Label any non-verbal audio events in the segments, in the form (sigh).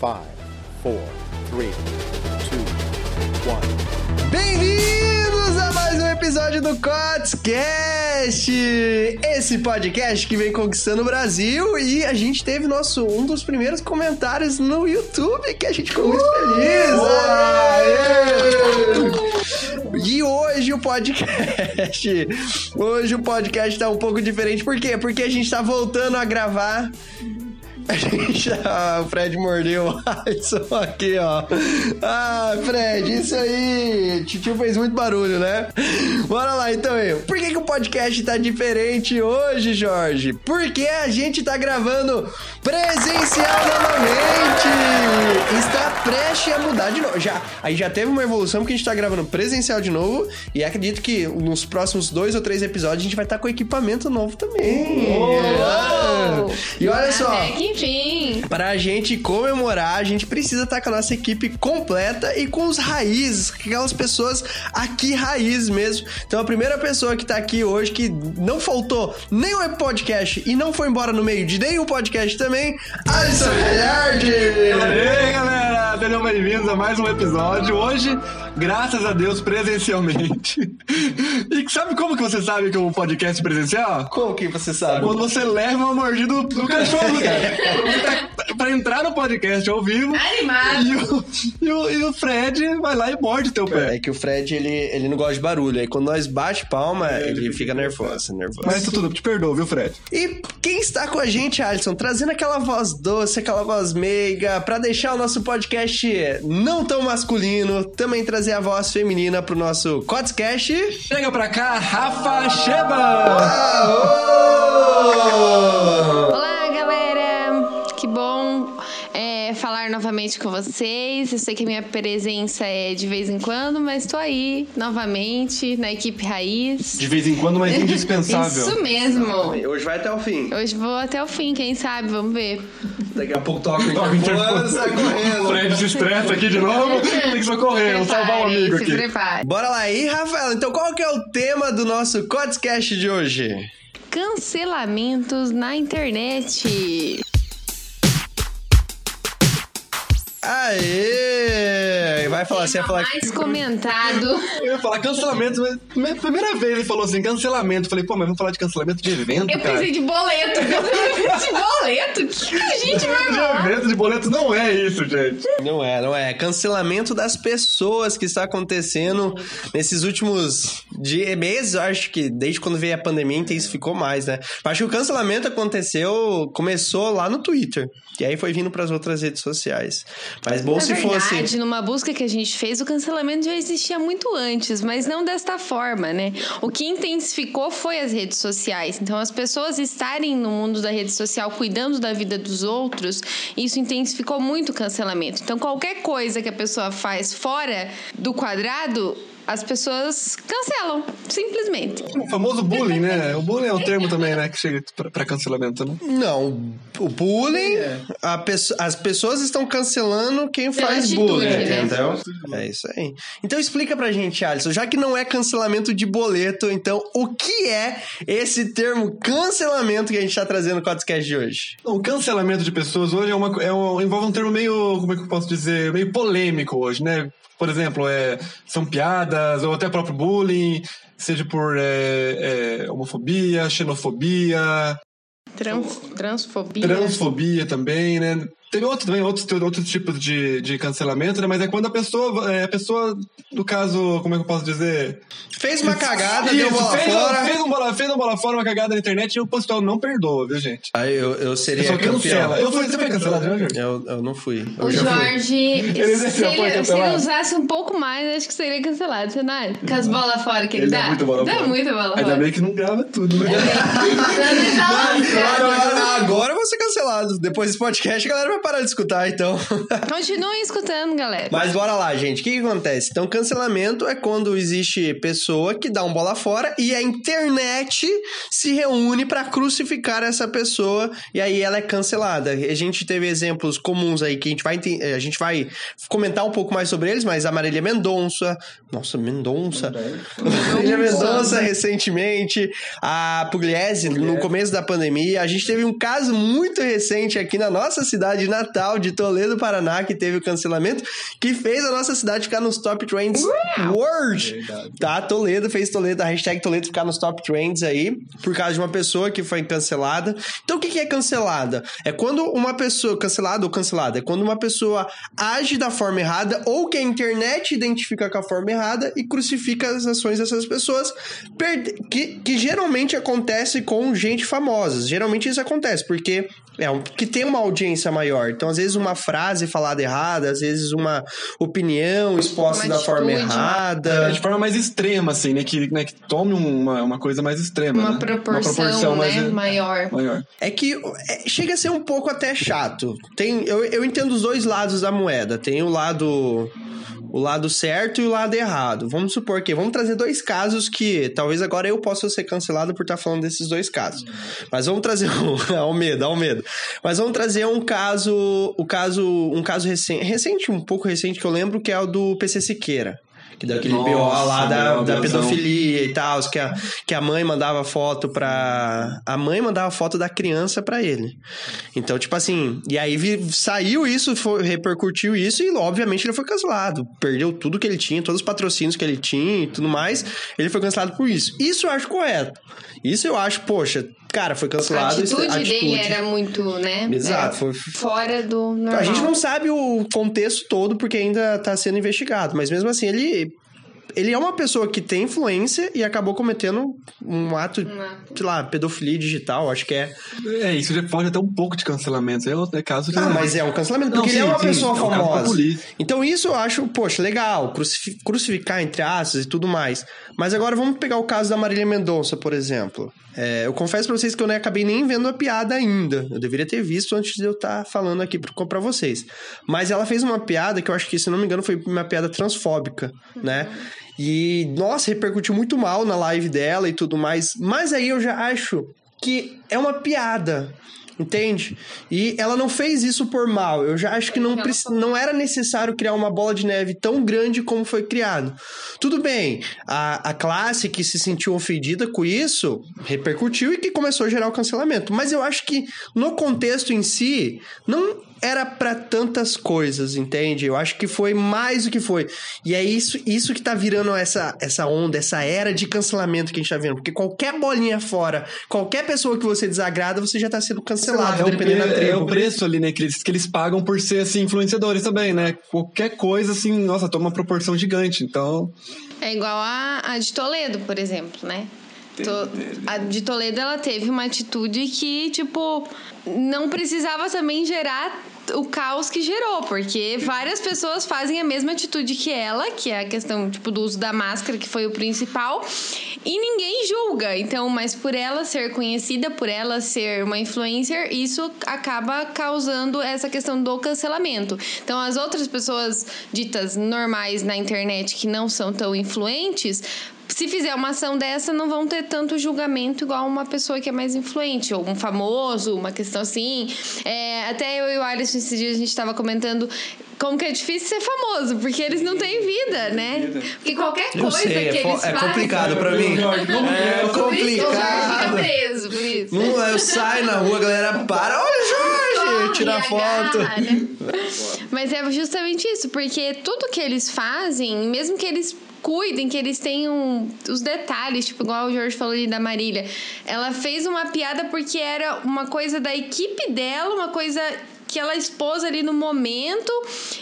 Five, four, three, two, one. Bem-vindos a mais um episódio do Cotscast! Esse podcast que vem conquistando o Brasil e a gente teve nosso, um dos primeiros comentários no YouTube que a gente ficou muito feliz! Aê! E hoje o podcast. Hoje o podcast tá um pouco diferente. Por quê? Porque a gente tá voltando a gravar a gente, ah, o Fred mordeu o Alisson aqui, ó. Ah, Fred, isso aí. Titio fez muito barulho, né? Bora lá, então, eu. Por que, que o podcast tá diferente hoje, Jorge? Porque a gente tá gravando presencial novamente. Está prestes a mudar de novo. Já, aí já teve uma evolução porque a gente tá gravando presencial de novo. E acredito que nos próximos dois ou três episódios a gente vai estar tá com equipamento novo também. Ah. E olha só. Enfim. Pra gente comemorar, a gente precisa estar com a nossa equipe completa e com os raízes, aquelas pessoas aqui raízes mesmo. Então a primeira pessoa que tá aqui hoje, que não faltou nem o podcast e não foi embora no meio de nenhum podcast também, Alisson Galhardi! E aí, galera! Sejam bem-vindos a mais um episódio. Hoje, graças a Deus, presencialmente. (laughs) E sabe como que você sabe que é um podcast presencial? Como que você sabe? Quando você leva uma mordida do, do cachorro, cara. Pra entrar no podcast ao vivo. Animado. E o, e, o, e o Fred vai lá e morde teu pé. É que o Fred, ele, ele não gosta de barulho. Aí quando nós bate palma, ele fica nervoso, nervoso. Mas tudo, te perdoo, viu, Fred? E quem está com a gente, Alisson, trazendo aquela voz doce, aquela voz meiga, pra deixar o nosso podcast não tão masculino, também trazer a voz feminina pro nosso Cotscast. Chega pra cá, Rafa Sheba! Olá, novamente com vocês. Eu sei que a minha presença é de vez em quando, mas tô aí novamente na equipe Raiz. De vez em quando, mas indispensável. (laughs) Isso mesmo. Hoje vai até o fim. Hoje vou até o fim, quem sabe? Vamos ver. Daqui a pouco toca o Toca o interfone, sai correndo. (laughs) Fred se estressa aqui de novo. Tem que socorrer, vou salvar um Prepare, amigo se aqui. prepare. Bora lá aí, Rafael. Então qual que é o tema do nosso Cotscast de hoje? Cancelamentos na internet. Aê! Vai falar, você ia falar que... mais comentado. (laughs) Eu ia falar cancelamento, mas minha primeira vez ele falou assim, cancelamento. Falei, pô, mas vamos falar de cancelamento de evento, Eu cara. pensei de boleto. de boleto? O que a gente vai De falar? evento de boleto não é isso, gente. Não é, não é. Cancelamento das pessoas que está acontecendo nesses últimos de meses. Eu acho que desde quando veio a pandemia intensificou mais, né? Eu acho que o cancelamento aconteceu, começou lá no Twitter. E aí foi vindo para as outras redes sociais. Mas bom Na se verdade, fosse. numa busca que a gente fez, o cancelamento já existia muito antes, mas não desta forma, né? O que intensificou foi as redes sociais. Então, as pessoas estarem no mundo da rede social cuidando da vida dos outros, isso intensificou muito o cancelamento. Então, qualquer coisa que a pessoa faz fora do quadrado, as pessoas cancelam, simplesmente. O famoso bullying, né? O bullying é um termo também, né? Que chega pra, pra cancelamento, né? Não, o bullying, a pesso- as pessoas estão cancelando quem Pela faz atitude, bullying, né? entendeu? É isso aí. Então explica pra gente, Alisson, já que não é cancelamento de boleto, então o que é esse termo cancelamento que a gente tá trazendo no podcast de hoje? O cancelamento de pessoas hoje é uma, é um- envolve um termo meio, como é que eu posso dizer, meio polêmico hoje, né? Por exemplo, é, são piadas ou até próprio bullying, seja por é, é, homofobia, xenofobia, Trans, transfobia. transfobia também, né? Tem outros também, outros, outros tipos de, de cancelamento, né? Mas é quando a pessoa, é, a pessoa, no caso, como é que eu posso dizer? Fez uma cagada, deu Isso, bola fez, fora. Fez, um bola, fez uma bola fora, uma cagada na internet e o pessoal não perdoa, viu, gente? Aí eu, eu seria campeão. cancela. Eu fui, você foi cancelado, né, Jorge? Eu, eu não fui. Eu O já fui. Jorge, Ele se, foi ele, se ele usasse um pouco mais, acho que seria cancelado, você não acha? Com as bolas fora que ele, Ele dá. dá muita bola dá fora. muita bola Ainda fora. bem que não grava tudo, né? (laughs) Agora, agora eu vou ser cancelado. Depois desse podcast, a galera vai parar de escutar, então. (laughs) Continuem escutando, galera. Mas bora lá, gente. O que, que acontece? Então, cancelamento é quando existe pessoa que dá um bola fora e a internet se reúne pra crucificar essa pessoa e aí ela é cancelada. A gente teve exemplos comuns aí que a gente vai a gente vai comentar um pouco mais sobre eles, mas a Marília Mendonça, nossa, Mendonça. Marília Mendonça recentemente, a Pugliese no começo da pandemia, a gente teve um caso muito recente aqui na nossa cidade Natal, de Toledo, Paraná, que teve o cancelamento, que fez a nossa cidade ficar nos top trends world. Tá, Toledo fez Toledo, a hashtag Toledo ficar nos top trends aí, por causa de uma pessoa que foi cancelada. Então, o que que é cancelada? É quando uma pessoa, cancelada ou cancelada, é quando uma pessoa age da forma errada ou que a internet identifica com a forma errada e crucifica as ações dessas pessoas, que, que geralmente acontece com gente famosa. Geralmente isso acontece, porque é um, que tem uma audiência maior. Então, às vezes, uma frase falada errada, às vezes, uma opinião exposta Uma da forma errada. É, de forma mais extrema, assim, né? Que, né, que tome uma, uma coisa mais extrema. Uma né? proporção, né, mais maior. maior. É que é, chega a ser um pouco até chato. Tem, eu, eu entendo os dois lados da moeda. Tem o lado o lado certo e o lado errado. Vamos supor que vamos trazer dois casos que talvez agora eu possa ser cancelado por estar falando desses dois casos. Mas vamos trazer um, (laughs) ao medo, ao medo. Mas vamos trazer um caso, o caso, um caso recente, recente, um pouco recente que eu lembro que é o do PC Siqueira. Que daquele Nossa, BO lá da, da pedofilia e tal, que a, que a mãe mandava foto pra. A mãe mandava foto da criança pra ele. Então, tipo assim, e aí vi- saiu isso, foi, repercutiu isso, e obviamente ele foi cancelado. Perdeu tudo que ele tinha, todos os patrocínios que ele tinha e tudo mais. Ele foi cancelado por isso. Isso eu acho correto. Isso eu acho, poxa, cara, foi A cancelado. isso- atitude, dele atitude. era muito, né? Exato, era foi- fora do normal. A gente não sabe o contexto todo porque ainda tá sendo investigado, mas mesmo assim ele ele é uma pessoa que tem influência e acabou cometendo um ato, Um ato. sei lá, pedofilia digital, acho que é. É, isso já pode até um pouco de cancelamento. É, outro- é caso de. Ah, mas é um cancelamento, Não, porque ele é sim, uma sim, pessoa é um pra famosa. polícia. Então isso eu acho, poxa, legal, crucifi- crucificar entre aspas e tudo mais. Mas agora vamos pegar o caso da Marília Mendonça, por exemplo. É, eu confesso pra vocês que eu nem acabei nem vendo a piada ainda. Eu deveria ter visto antes de eu estar falando aqui pra vocês. Mas ela fez uma piada que eu acho que, se não me engano, foi uma piada transfóbica, né? E, nossa, repercutiu muito mal na live dela e tudo mais. Mas aí eu já acho que é uma piada. Entende? E ela não fez isso por mal. Eu já acho que não, não era necessário criar uma bola de neve tão grande como foi criado. Tudo bem, a, a classe que se sentiu ofendida com isso repercutiu e que começou a gerar o cancelamento. Mas eu acho que no contexto em si, não era pra tantas coisas, entende? Eu acho que foi mais do que foi. E é isso, isso que tá virando essa, essa onda, essa era de cancelamento que a gente tá vendo. Porque qualquer bolinha fora, qualquer pessoa que você desagrada, você já tá sendo cancelado, É o, dependendo da pre- é tribo. o preço ali, né? Que eles, que eles pagam por ser, assim, influenciadores também, né? Qualquer coisa, assim, nossa, toma uma proporção gigante. Então, É igual a, a de Toledo, por exemplo, né? To- a de Toledo, ela teve uma atitude que, tipo, não precisava também gerar o caos que gerou, porque várias pessoas fazem a mesma atitude que ela, que é a questão, tipo, do uso da máscara, que foi o principal, e ninguém julga. Então, mas por ela ser conhecida, por ela ser uma influencer, isso acaba causando essa questão do cancelamento. Então, as outras pessoas ditas normais na internet que não são tão influentes, se fizer uma ação dessa, não vão ter tanto julgamento igual uma pessoa que é mais influente, ou um famoso, uma questão assim. É, até eu e o Alisson, esses dias, a gente estava comentando como que é difícil ser famoso, porque eles não têm vida, né? Porque qualquer coisa sei, é que fo- eles é fazem... complicado pra mim. É Por isso o Jorge complicado. fica preso, por isso. Não, eu saio na rua, a galera para, olha Jorge, Corre, tira foto. agarra, né? Mas é justamente isso, porque tudo que eles fazem, mesmo que eles cuidem, que eles tenham os detalhes, tipo, igual o Jorge falou ali da Marília. Ela fez uma piada porque era uma coisa da equipe dela, uma coisa que ela expôs ali no momento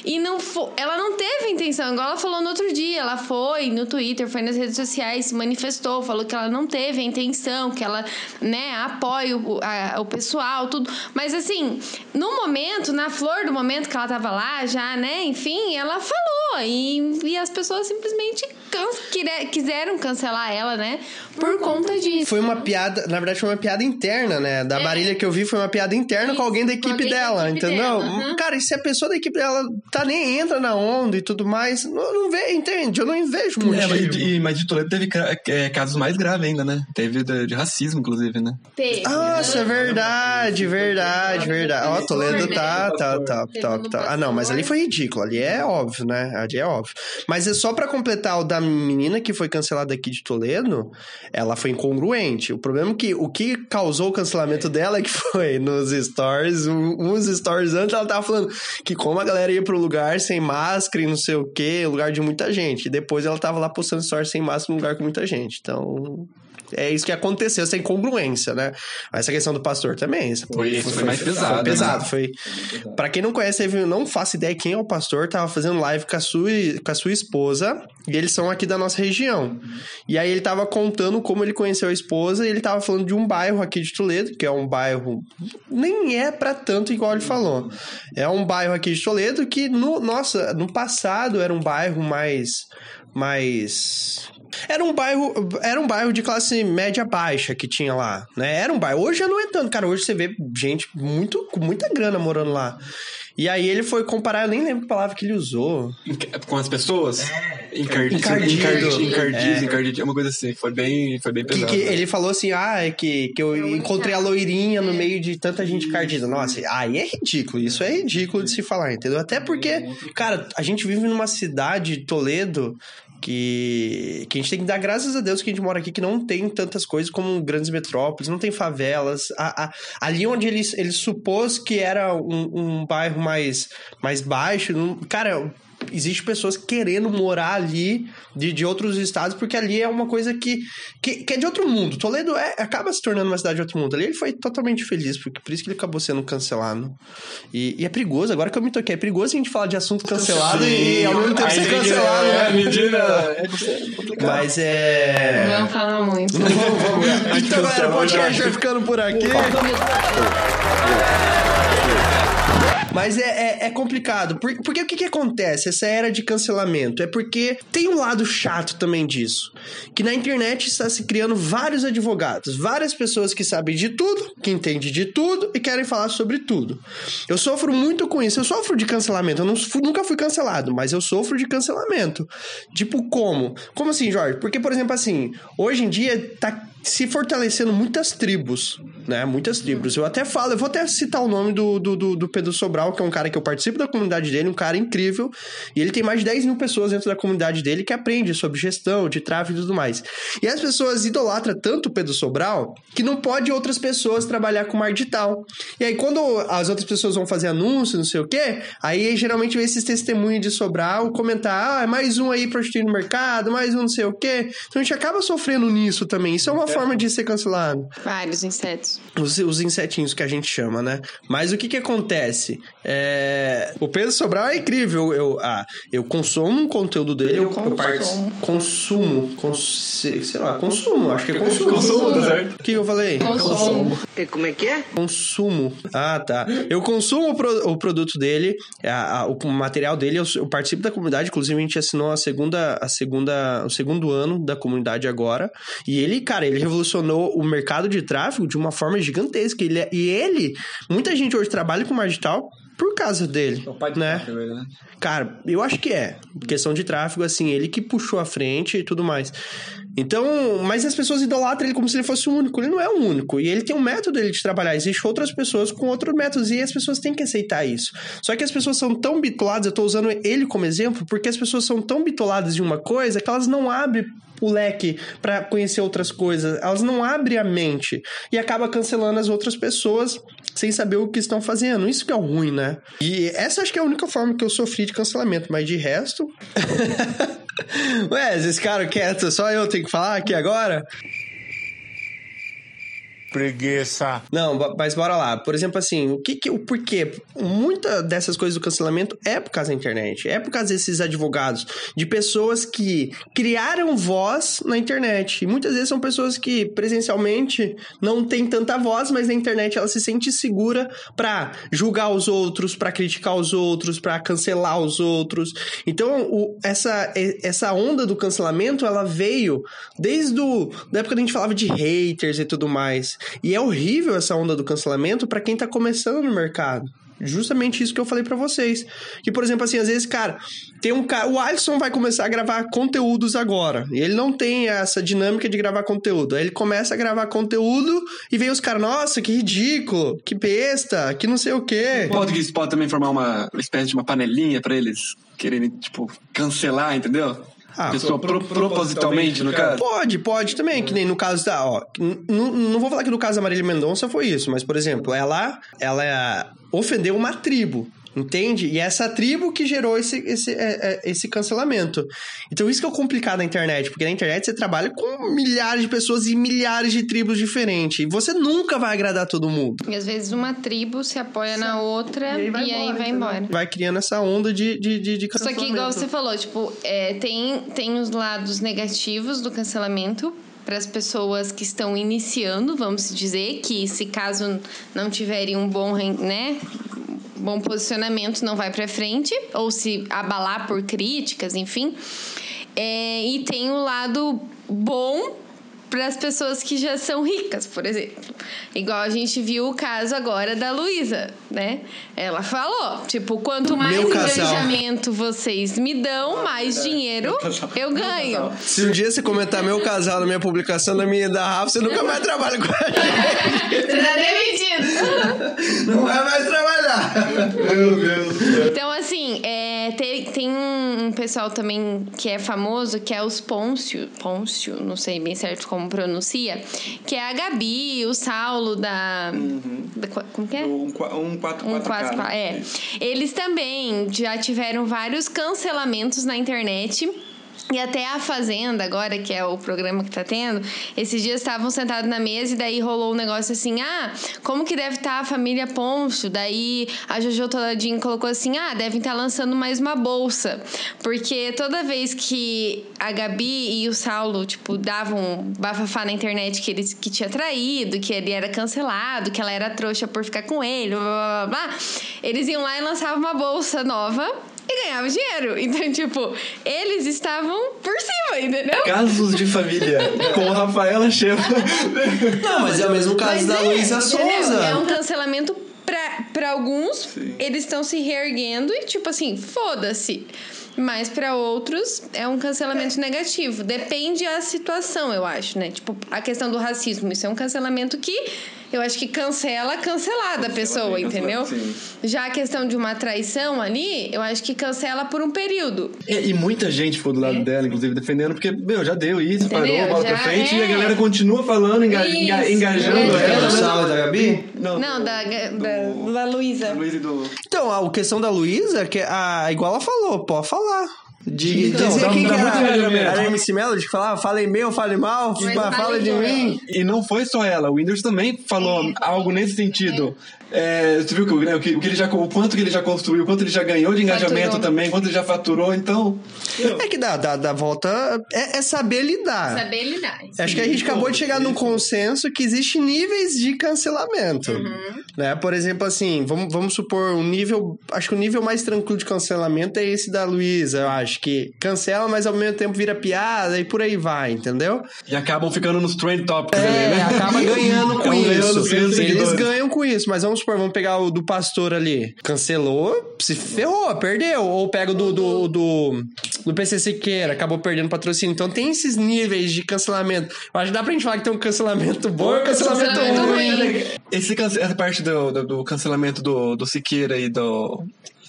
e não fo- ela não teve intenção, igual ela falou no outro dia, ela foi no Twitter, foi nas redes sociais, se manifestou, falou que ela não teve a intenção, que ela, né, apoia o, a- o pessoal, tudo. Mas assim, no momento, na flor do momento que ela tava lá, já, né, enfim, ela falou e, e as pessoas simplesmente quiseram cancelar ela, né, por conta disso. Foi uma piada, na verdade foi uma piada interna, né? Da É. Marília que eu vi foi uma piada interna com Isso, alguém da com equipe alguém da dela, equipe entendeu? dela, aham. Cara, e se a pessoa da equipe dela tá nem entra na onda e tudo mais. Não, não vê, entende? Eu não vejo muito. É, mas, e, mas de Toledo teve é, casos mais graves ainda, né? Teve de, de racismo, inclusive, né? Teve. Nossa, é verdade, verdade, verdade. Ó, Toledo né? tá, tá, tá, top, top. Ah, não, mas ali foi ridículo. Ali é óbvio, né? Ali é óbvio. Mas é só pra completar o da menina que foi cancelada aqui de Toledo, ela foi incongruente. O problema é que o que causou o cancelamento dela é que foi nos stories, uns stories antes ela tava falando que como a galera ia pro lugar sem máscara e não sei o que, lugar de muita gente. E depois ela tava lá postando stories sem máscara num lugar com muita gente. Então, é isso que aconteceu, essa incongruência, né? Essa questão do pastor também. Foi- esse foi mais pesado, Foi né? pesado, foi. Pra quem não conhece, eu não faço ideia quem é o pastor, tava fazendo live com a sua, com a sua esposa, e eles são aqui da nossa região. E aí ele tava contando como ele conheceu a esposa, e ele tava falando de um bairro aqui de Toledo, que é um bairro. Nem é pra tanto igual ele falou. É um bairro aqui de Toledo que, no, nossa, no passado era um bairro mais. mais. Era um bairro, era um bairro de classe média baixa que tinha lá, né? Era um bairro. Hoje já não é tanto, cara. Hoje você vê gente muito com muita grana morando lá. E aí ele foi comparar, eu nem lembro que palavra que ele usou. Com as pessoas? Encardido. Encardido. Encardido, encardido, É. encardido. É uma coisa assim. Foi bem, foi bem Que, pesado. que ele falou assim: ah, é que, que eu encontrei a loirinha no meio de tanta gente encardida. Nossa, aí é ridículo. Isso é ridículo de se falar, entendeu? Até porque, cara, a gente vive numa cidade, Toledo, que, que a gente tem que dar graças a Deus que a gente mora aqui, que não tem tantas coisas como grandes metrópoles, não tem favelas. A- a- ali onde ele, ele supôs que era um, um bairro mais, mais baixo, cara. Existe pessoas querendo morar ali de, de outros estados, porque ali é uma coisa que, que, que é de outro mundo. Toledo é, acaba se tornando uma cidade de outro mundo. Ali ele foi totalmente feliz, porque por isso que ele acabou sendo cancelado. E, e é perigoso, agora que eu me toquei, é perigoso a gente falar de assunto cancelado e, ao mesmo tempo ser cancelado, é, né? medida é complicado. Mas é. Não fala muito. Vamos, vamos. Então, galera, o podcast vai ficando por aqui. Mas é, é, é complicado. Por- porque o que, que acontece? Essa era de cancelamento. É porque tem um lado chato também disso. Que na internet está se criando vários advogados, várias pessoas que sabem de tudo, que entendem de tudo e querem falar sobre tudo. Eu sofro muito com isso. Eu sofro de cancelamento. Eu não nunca fui cancelado, mas eu sofro de cancelamento. Tipo, como? Como assim, Jorge? Porque, por exemplo, assim, hoje em dia tá se fortalecendo muitas tribos, né? Muitas tribos. Eu até falo, eu vou até citar o nome do, do, do, Pedro Sobral, que é um cara que eu participo da comunidade dele, um cara incrível. E ele tem mais de 10 mil pessoas dentro da comunidade dele que aprende sobre gestão, de tráfego e tudo mais. E as pessoas idolatram tanto o Pedro Sobral que não pode outras pessoas trabalhar com marketing digital. E aí, quando as outras pessoas vão fazer anúncio, não sei o quê, aí geralmente vem esses testemunhos de Sobral comentar: ah, é mais um aí prostituindo no mercado, mais um não sei o quê. Então a gente acaba sofrendo nisso também. Isso é uma forma de ser cancelado. Vários insetos. Os, os insetinhos que a gente chama, né? Mas o que que acontece? É, O Pedro Sobral é incrível. Eu, ah, eu consumo um conteúdo dele, eu, eu consumo. part- consumo. cons- sei lá, consumo. Acho que é consumo. Consumo, tá certo? O que eu falei? Consumo. Como é que é? Consumo. Ah, tá. Eu consumo o, pro- o produto dele, a- a- o material dele, eu, eu participo da comunidade, inclusive a gente assinou a segunda, a segunda, o segundo ano da comunidade agora. E ele, cara, ele revolucionou o mercado de tráfego de uma forma gigantesca. Ele, é- e ele, muita gente hoje trabalha com digital por causa dele, né? É verdade. Cara, eu acho que é. Questão de tráfego, assim, ele que puxou a frente e tudo mais. Então, mas as pessoas idolatram ele como se ele fosse o único. Ele não é o único. E ele tem um método dele de trabalhar. Existem outras pessoas com outros métodos. E as pessoas têm que aceitar isso. Só que as pessoas são tão bitoladas, eu tô usando ele como exemplo, porque as pessoas são tão bitoladas de uma coisa que elas não abrem o leque pra conhecer outras coisas. Elas não abrem a mente. E acaba cancelando as outras pessoas sem saber o que estão fazendo. Isso que é ruim, né? E essa acho que é a única forma que eu sofri de cancelamento. Mas de resto. (laughs) Ué, esse cara quieto, só eu tenho que falar aqui agora? Preguiça. Não, mas bora lá. Por exemplo, assim, o que que, o porquê? Muita dessas coisas do cancelamento é por causa da internet, é por causa desses advogados, de pessoas que criaram voz na internet. E muitas vezes são pessoas que presencialmente não têm tanta voz, mas na internet ela se sente segura pra julgar os outros, pra criticar os outros, pra cancelar os outros. Então, o- essa, essa onda do cancelamento, ela veio desde o, da época que a gente falava de haters e tudo mais. E é horrível essa onda do cancelamento pra quem tá começando no mercado. Justamente isso que eu falei pra vocês. Que, por exemplo, assim, às vezes, cara, tem um cara. O Alisson vai começar a gravar conteúdos agora. E ele não tem essa dinâmica de gravar conteúdo. Aí ele começa a gravar conteúdo e vem os caras, nossa, que ridículo, que besta, que não sei o quê. Pode que isso pode também formar uma espécie de uma panelinha pra eles quererem, tipo, cancelar, entendeu? Ah, pessoa pro- propositalmente, no caso. Pode, pode também, que nem no caso da, ó, não vou falar que no caso da Marília Mendonça foi isso, mas por exemplo, ela ela é, ofendeu uma tribo, entende? E é essa tribo que gerou esse esse, é, é, esse cancelamento. Então isso que é o complicado na internet, porque na internet você trabalha com milhares de pessoas e milhares de tribos diferentes, e você nunca vai agradar todo mundo. E às vezes uma tribo se apoia na outra E e aí vai aí embora, vai entendeu? embora. Vai criando essa onda de de, de, de Só que, cancelamento. igual você falou, tipo, é, tem, tem os lados negativos do cancelamento para as pessoas que estão iniciando, vamos dizer, que se caso não tiverem um bom, né, bom posicionamento, não vai para frente, ou se abalar por críticas, enfim. É, e tem o lado bom para as pessoas que já são ricas, por exemplo. Igual a gente viu o caso agora da Luísa, né? Ela falou, tipo, quanto mais engajamento vocês me dão, mais dinheiro eu ganho. Se um dia você comentar meu casal na minha publicação, na minha e da Rafa, você nunca mais trabalha com a gente. Você tá demitido. Não vai mais trabalhar. Meu Deus do céu. Então, assim, é, tem, tem um pessoal também que é famoso, que é os Pôncio, Pôncio, não sei bem certo como pronuncia, que é a Gabi, o Saulo da... da qua- como que é? Um, qua- um 4 Um quatro, pa- é. Eles também já tiveram vários cancelamentos na internet. E até a Fazenda, agora, que é o programa que tá tendo, esses dias estavam sentados na mesa e daí rolou um negócio assim: ah, como que deve estar a família Poncho? Daí a Jojo Todadinho colocou assim: ah, devem estar lançando mais uma bolsa. Porque toda vez que a Gabi e o Saulo, tipo, davam bafafá na internet que ele que tinha traído, que ele era cancelado, que ela era trouxa por ficar com ele, blá blá blá, blá eles iam lá e lançavam uma bolsa nova e ganhavam dinheiro. (laughs) Então, tipo, eles estavam por cima, entendeu? Casos de família com Rafaela Sheva. Não, mas é o mesmo caso Mas da é, Luísa? Souza. É um cancelamento pra, pra alguns, eles estão se reerguendo e, tipo assim, foda-se. Mas pra outros é um cancelamento negativo. Depende da situação, eu acho, né? Tipo, a questão do racismo, isso é um cancelamento que eu acho que cancela cancelada a pessoa, bem entendeu? cancelado, sim. Já a questão de uma traição ali, eu acho que cancela por um período. E, e muita gente ficou do lado dela, inclusive, defendendo, porque, meu, já deu isso, Entendeu? parou, bola pra frente, é. e a galera continua falando, enga, enga- Isso, engajando é. É ela. do Saulo e da Gabi? Não, Não, da, da, da Luísa. E do. Então, a questão da Luísa, que a, igual ela falou, pode falar. De, Então, dizer quem que muito era, engajamento. era a MC Melody que falava, falei meu, falei mal, Mas fala, fale de mim. E não foi só ela, o Whindersson também falou algo nesse sentido. É, você viu que, o- né, o, que, o que ele já, o quanto que ele já construiu, o quanto ele já ganhou de engajamento Faturou. também, quanto ele já faturou, então. É que dá, dá, dá volta, é, é saber lidar. Saber lidar. Acho que a gente acabou de chegar num consenso que existe níveis de cancelamento. Né? Por exemplo, assim, vamos, vamos supor um nível. Acho que o nível mais tranquilo de cancelamento é esse da Luísa. Eu acho que cancela, mas ao mesmo tempo vira piada e por aí vai, entendeu? E acabam ficando nos trend topics ali, É, né? acaba (laughs) ganhando com isso. ganhando Eles ganham com isso, mas vamos supor, vamos pegar o do pastor ali. Cancelou, se ferrou, perdeu. Ou pega o do, do, do, do PC Siqueira, acabou perdendo patrocínio. Então tem esses níveis de cancelamento. Eu acho que dá pra gente falar que tem um cancelamento bom e um cancelamento, Cancelamento ruim. ruim. Esse, essa parte do, do, do cancelamento do, do Siqueira e do.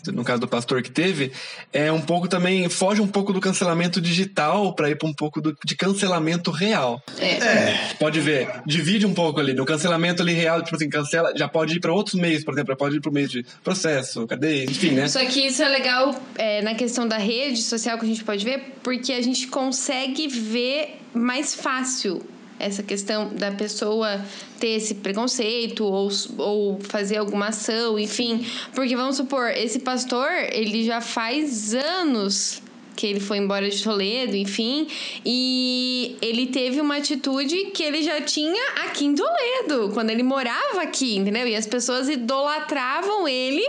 No caso do pastor que teve, é um pouco também. Foge um pouco do cancelamento digital para ir para um pouco do, de cancelamento real. É. Pode ver, divide um pouco ali. No cancelamento ali real, tipo assim, cancela, já pode ir para outros meios, por exemplo, já pode ir para o meio de processo, cadeia, enfim, né? Só que isso é legal é, na questão da rede social que a gente pode ver, porque a gente consegue ver mais fácil essa questão da pessoa ter esse preconceito ou, ou fazer alguma ação, enfim. Porque vamos supor, esse pastor, ele já faz anos que ele foi embora de Toledo, enfim, e ele teve uma atitude que ele já tinha aqui em Toledo, quando ele morava aqui, entendeu? E as pessoas idolatravam ele,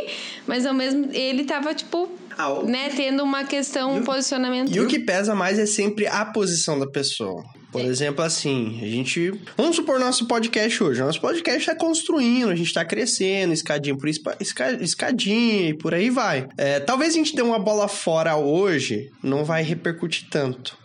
mas ao mesmo ele tava tipo, Ah, o- né, tendo uma questão, um posicionamento. E o que pesa mais é sempre a posição da pessoa. Por exemplo, assim, a gente. Vamos supor nosso podcast hoje. Nosso podcast tá construindo, a gente tá crescendo, escadinha por esca- escadinha e por aí vai. É, talvez a gente dê uma bola fora hoje, não vai repercutir tanto.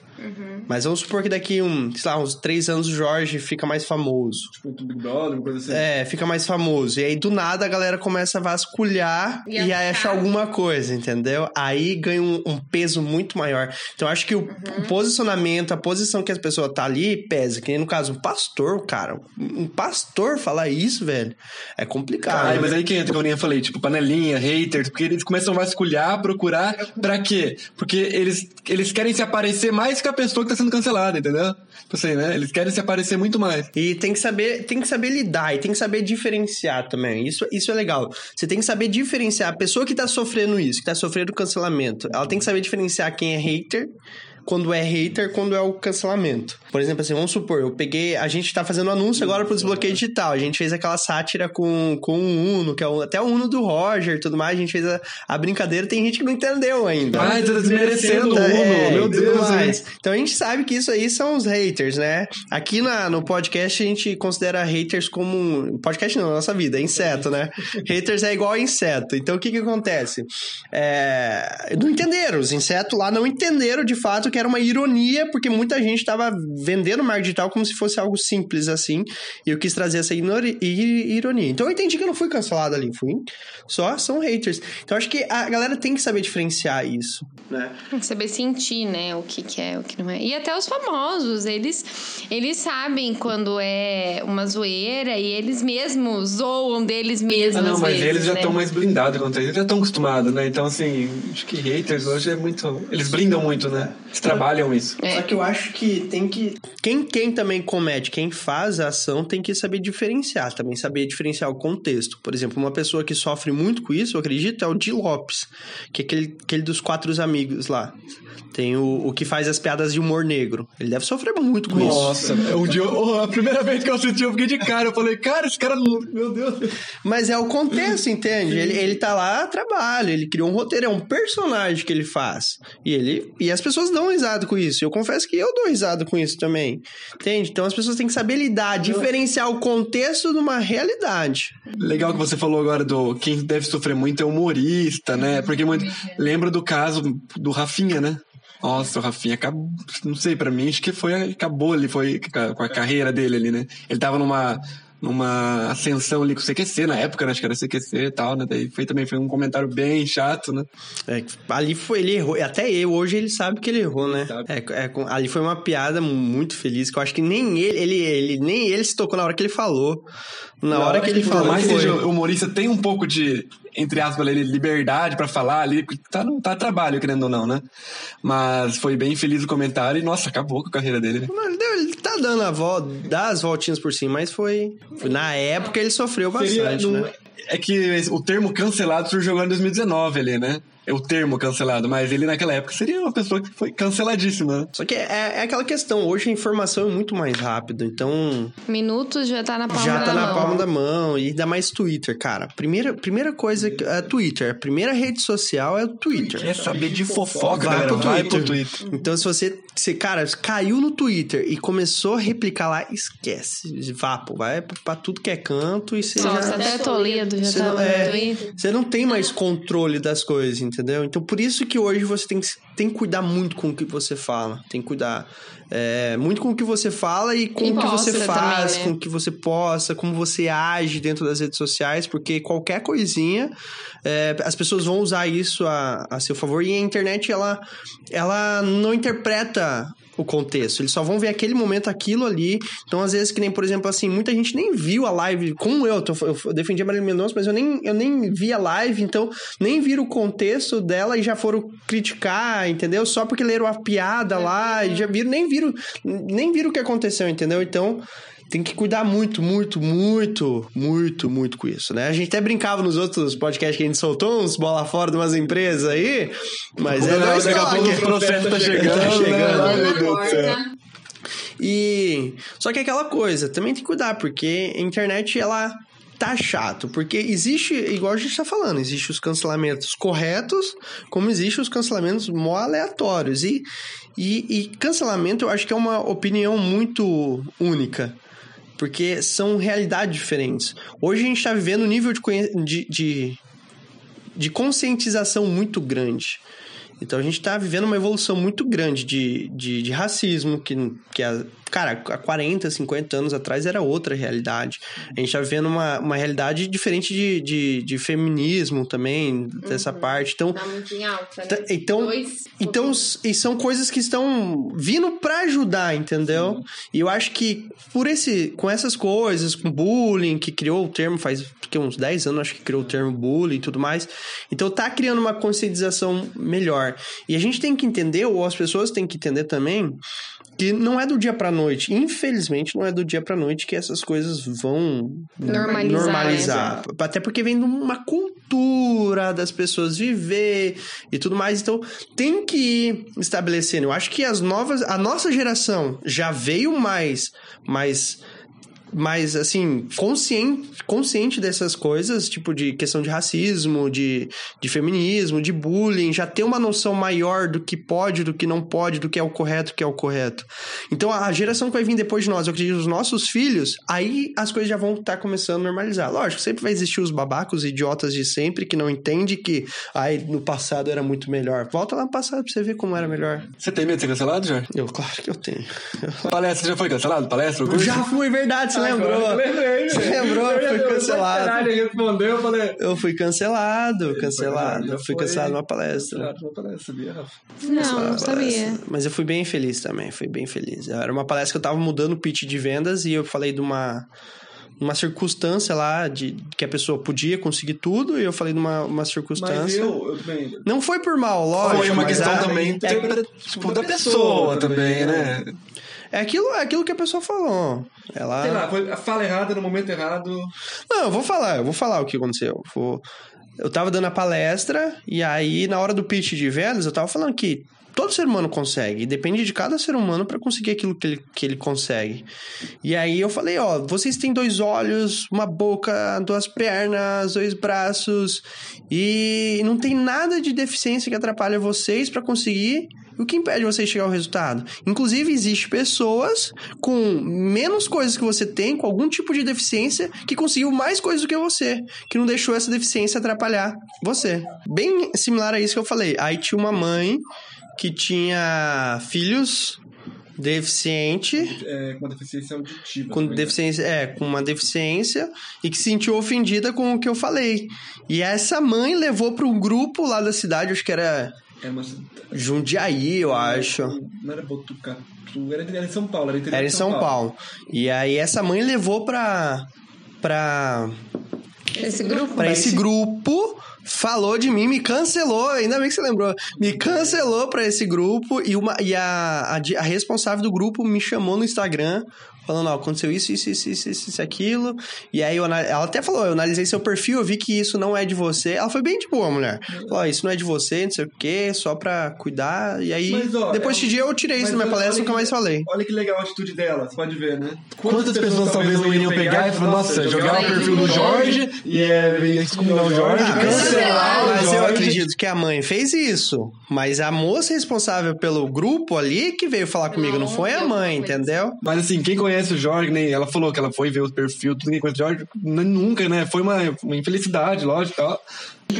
Mas vamos supor que daqui um, sei lá, uns três anos o Jorge fica mais famoso. Tipo, Big Brother, uma coisa assim. É, fica mais famoso. E aí, do nada, a galera começa a vasculhar E e, achar. alguma coisa, entendeu? Aí ganha um, um peso muito maior. Então, eu acho que o, o posicionamento, a posição que as pessoas tá ali, pesa. Que nem no caso, um pastor, cara. Um pastor falar isso, velho, é complicado. Ai, mas aí que entra, como eu falei, tipo, panelinha, haters, porque eles começam a vasculhar, procurar, pra quê? Porque eles, eles querem se aparecer mais que a pessoa que tá sendo cancelada, entendeu? Tipo assim, né? Eles querem se aparecer muito mais. E tem que saber, tem que saber lidar e tem que saber diferenciar também. Isso, isso é legal. Você tem que saber diferenciar a pessoa que tá sofrendo isso, que tá sofrendo cancelamento. Ela tem que saber diferenciar quem é hater, quando é hater, quando é o cancelamento. Por exemplo, assim, vamos supor, eu peguei. A gente tá fazendo anúncio agora pro desbloqueio digital. A gente fez aquela sátira com, com o Uno, que é o, até o Uno do Roger e tudo mais. A gente fez a, a brincadeira, tem gente que não entendeu ainda. Ai, tá desmerecendo o Uno, é, meu Deus. hein? mais. Então a gente sabe que isso aí são os haters, né? Aqui na, no podcast a gente considera haters como. um- Podcast não, na nossa vida, é inseto, né? haters é igual a inseto. Então o que que acontece? É, não entenderam. Os insetos lá não entenderam de fato que era uma ironia, porque muita gente estava vendendo marketing digital como se fosse algo simples assim. E eu quis trazer essa ironia. Então eu entendi que eu não fui cancelado ali, fui. Só são haters. Então acho que a galera tem que saber diferenciar isso, né? Tem que saber sentir, né? O que, que é, o que não é. E até os famosos, eles, eles sabem quando é uma zoeira e eles mesmos zoam deles mesmos. Ah, não, às mas vezes, eles já né? estão mais blindados contra isso. Eles já estão acostumados, né? Então, assim, acho que haters hoje é muito. Eles blindam muito, né? Trabalham isso. É. Só que eu acho que tem que. Quem, quem também comete, quem faz a ação, tem que saber diferenciar, também saber diferenciar o contexto. Por exemplo, uma pessoa que sofre muito com isso, eu acredito, é o Di Lopes, que é aquele, aquele dos quatro amigos lá. Tem o, o que faz as piadas de humor negro. Ele deve sofrer muito com isso. Nossa, um dia, oh, a primeira vez que eu assisti, eu fiquei de cara. Eu falei, cara, esse cara, não- meu Deus. Mas é o contexto, entende? Ele, ele tá lá a trabalho, ele criou um roteiro, é um personagem que ele faz. E ele e as pessoas dão risada com isso. Eu confesso que eu dou risada com isso também. Entende? Então as pessoas têm que saber lidar, diferenciar o contexto de uma realidade. Legal que você falou agora do quem deve sofrer muito é humorista, né? Porque muito, lembra do caso do Rafinha, né? Nossa, o Rafinha acabou, não sei, pra mim acho que foi, acabou ali, foi com a carreira dele ali, né? Ele tava numa, numa ascensão ali com o CQC na época, né? Acho que era CQC e tal, né? Daí foi também, foi um comentário bem chato, né? É, ali foi, ele errou. Até eu, hoje ele sabe que ele errou, né? É, é, ali foi uma piada muito feliz, que eu acho que nem ele, ele, ele, nem ele se tocou na hora que ele falou. Na, hora que ele por falou, mais que seja humorista, tem um pouco de, entre aspas, ali, liberdade pra falar ali, porque tá, tá trabalho, querendo ou não, né? Mas foi bem feliz o comentário e, nossa, acabou com a carreira dele, né? Não, ele, deu- ele tá dando a volta, dá as voltinhas por cima, mas foi, Na época ele sofreu bastante, Seria, não- né? É que o termo cancelado surgiu agora em 2019 ali, né? É o termo cancelado, mas ele naquela época seria uma pessoa que foi canceladíssima? Só que é, é aquela questão, hoje a informação é muito mais rápida, então Minutos já tá na palma já da tá na mão. palma da mão, e ainda mais Twitter, cara. Primeira, primeira coisa que- é Twitter, a primeira rede social é o Twitter. Quer saber de fofoca, Vai galera? pro Vai Twitter. pro Twitter. Então, se você, se, cara, caiu no Twitter e começou a replicar lá, esquece. Vapo, vai pra, tudo que é canto e você Nossa, já... até Toledo já Você não, tava é, no Twitter. você não tem mais controle das coisas, entendeu? Então, por isso que hoje você tem que, tem que cuidar muito com o que você fala. Tem que cuidar é, muito com o que você fala e com E o que você faz, também, né? com o que você posta, como você age dentro das redes sociais, porque qualquer coisinha, é, as pessoas vão usar isso a, a seu favor. E a internet, ela, ela não interpreta o contexto. Eles só vão ver aquele momento, aquilo ali. Então, às vezes, que nem, por exemplo, assim, muita gente nem viu a live, como eu, eu defendi a Marília Mendonça, mas eu nem, eu nem vi a live, então nem viram o contexto dela e já foram criticar, entendeu? Só porque leram a piada lá e já viram, nem viram, nem viram o que aconteceu, entendeu? Então, tem que cuidar muito, muito, muito, muito, muito com isso, né? A gente até brincava nos outros podcasts que a gente soltou, uns bola fora de umas empresas aí, mas é dois Daqui a pouco o processo tá chegando. Tá chegando. né? Meu Deus do céu. E só que é aquela coisa, também tem que cuidar, porque a internet ela tá chato, porque existe, igual a gente tá falando, existe os cancelamentos corretos, como existe os cancelamentos mó aleatórios. E, e, e cancelamento eu acho que é uma opinião muito única. Porque são realidades diferentes. Hoje a gente está vivendo um nível de, de, de, de conscientização muito grande. Então a gente está vivendo uma evolução muito grande de, de, de racismo, que, que a, cara, há 40, 50 anos atrás era outra realidade. A gente está vivendo uma, uma realidade diferente de, de, de feminismo também, dessa Uhum. parte. Então, Tá muito em alta, né? Tá- Então, Dois então e são coisas que estão vindo pra ajudar, entendeu? E eu acho que por esse, com essas coisas, com bullying, que criou o termo faz que, uns 10 anos, acho que criou o termo bullying e tudo mais. Então tá criando uma conscientização melhor. E a gente tem que entender, ou as pessoas têm que entender também, que não é do dia pra noite. Infelizmente, não é do dia pra noite que essas coisas vão Normalizar, normalizar. Até porque vem de uma cultura das pessoas viver e tudo mais. Então, tem que ir estabelecendo. Eu acho que as novas. A nossa geração já veio mais. mais mais assim, consciente, consciente dessas coisas, tipo de questão de racismo, de, de feminismo, de bullying, já ter uma noção maior do que pode, do que não pode, do que é o correto, do que é o correto. Então a geração que vai vir depois de nós, eu acredito, os nossos filhos, aí as coisas já vão estar começando a normalizar. Lógico, sempre vai existir os babacos, os idiotas de sempre, que não entendem que ai, no passado era muito melhor. Volta lá no passado pra você ver como era melhor. Você tem medo de ser cancelado, Jorge? Eu, claro que eu tenho. Palestra, já foi cancelado? Palestra? Já fui, verdade, você lembrou. Lembrei, Você lembrou, Eu fui cancelado. ele responder, eu falei... Eu fui cancelado, cancelado. Eu fui cancelado numa palestra. Cancelado numa palestra, sabia, Rafa? Não, não sabia. Mas eu fui bem feliz também, fui bem feliz. Era uma palestra que eu tava mudando o pitch de vendas e eu falei de uma uma circunstância lá de que a pessoa podia conseguir tudo e eu falei de uma, uma Mas circunstância. eu, eu também... Não foi por mal, lógico. Foi uma questão a- também é, tipo, da pessoa também, né? É aquilo, é aquilo que a pessoa falou. Ela Sei lá, foi fala errada no momento errado. Não, eu vou falar, eu vou falar o que aconteceu. Eu vou- Eu tava dando a palestra e aí, na hora do pitch de vendas, eu tava falando que todo ser humano consegue. E depende de cada ser humano para conseguir aquilo que ele, que ele consegue. E aí eu falei, ó, vocês têm dois olhos, uma boca, duas pernas, dois braços. E não tem nada de deficiência que atrapalha vocês para conseguir o que impede vocês de chegar ao resultado? Inclusive, existe pessoas com menos coisas que você tem, com algum tipo de deficiência, que conseguiu mais coisas do que você, que não deixou essa deficiência atrapalhar você. Bem similar a isso que eu falei. Aí tinha uma mãe que tinha filhos deficiente É, com uma deficiência auditiva. com também, deficiência, é, com uma deficiência e que se sentiu ofendida com o que eu falei. E essa mãe levou para um grupo lá da cidade, acho que era né? É, mas... Jundiaí, eu acho. Não era Botucatu, era, era em São Paulo. Era, Era em de São Paulo. E aí essa mãe levou pra para Esse grupo? para esse grupo, falou de mim, me cancelou, ainda bem que você lembrou. Me cancelou pra esse grupo e uma e a, a, a responsável do grupo me chamou no Instagram falando, ó, aconteceu isso, isso, isso, isso, isso, isso, aquilo. E aí ela até falou, eu analisei seu perfil, eu vi que isso não é de você. Ela foi bem de boa, mulher. Falou, ó, isso não é de você, não sei o quê, só pra cuidar. E aí, Mas, ó, depois é desse um- dia eu tirei isso da minha palestra e nunca mais falei. Olha que legal a atitude dela, você pode ver, né? Quantas pessoas talvez não iriam pegar e falar, nossa, jogar o perfil do Jorge e é, excomungar o Jorge, Ah, cancelar mas eu acredito que a mãe fez isso. Mas a moça responsável pelo grupo ali que veio falar comigo, não foi a mãe, entendeu? Mas assim, quem conhece o Jorge, nem ela falou que ela foi ver o perfil, tudo quem conhece o Jorge, nunca, né? Foi uma, uma infelicidade, lógico. Tal.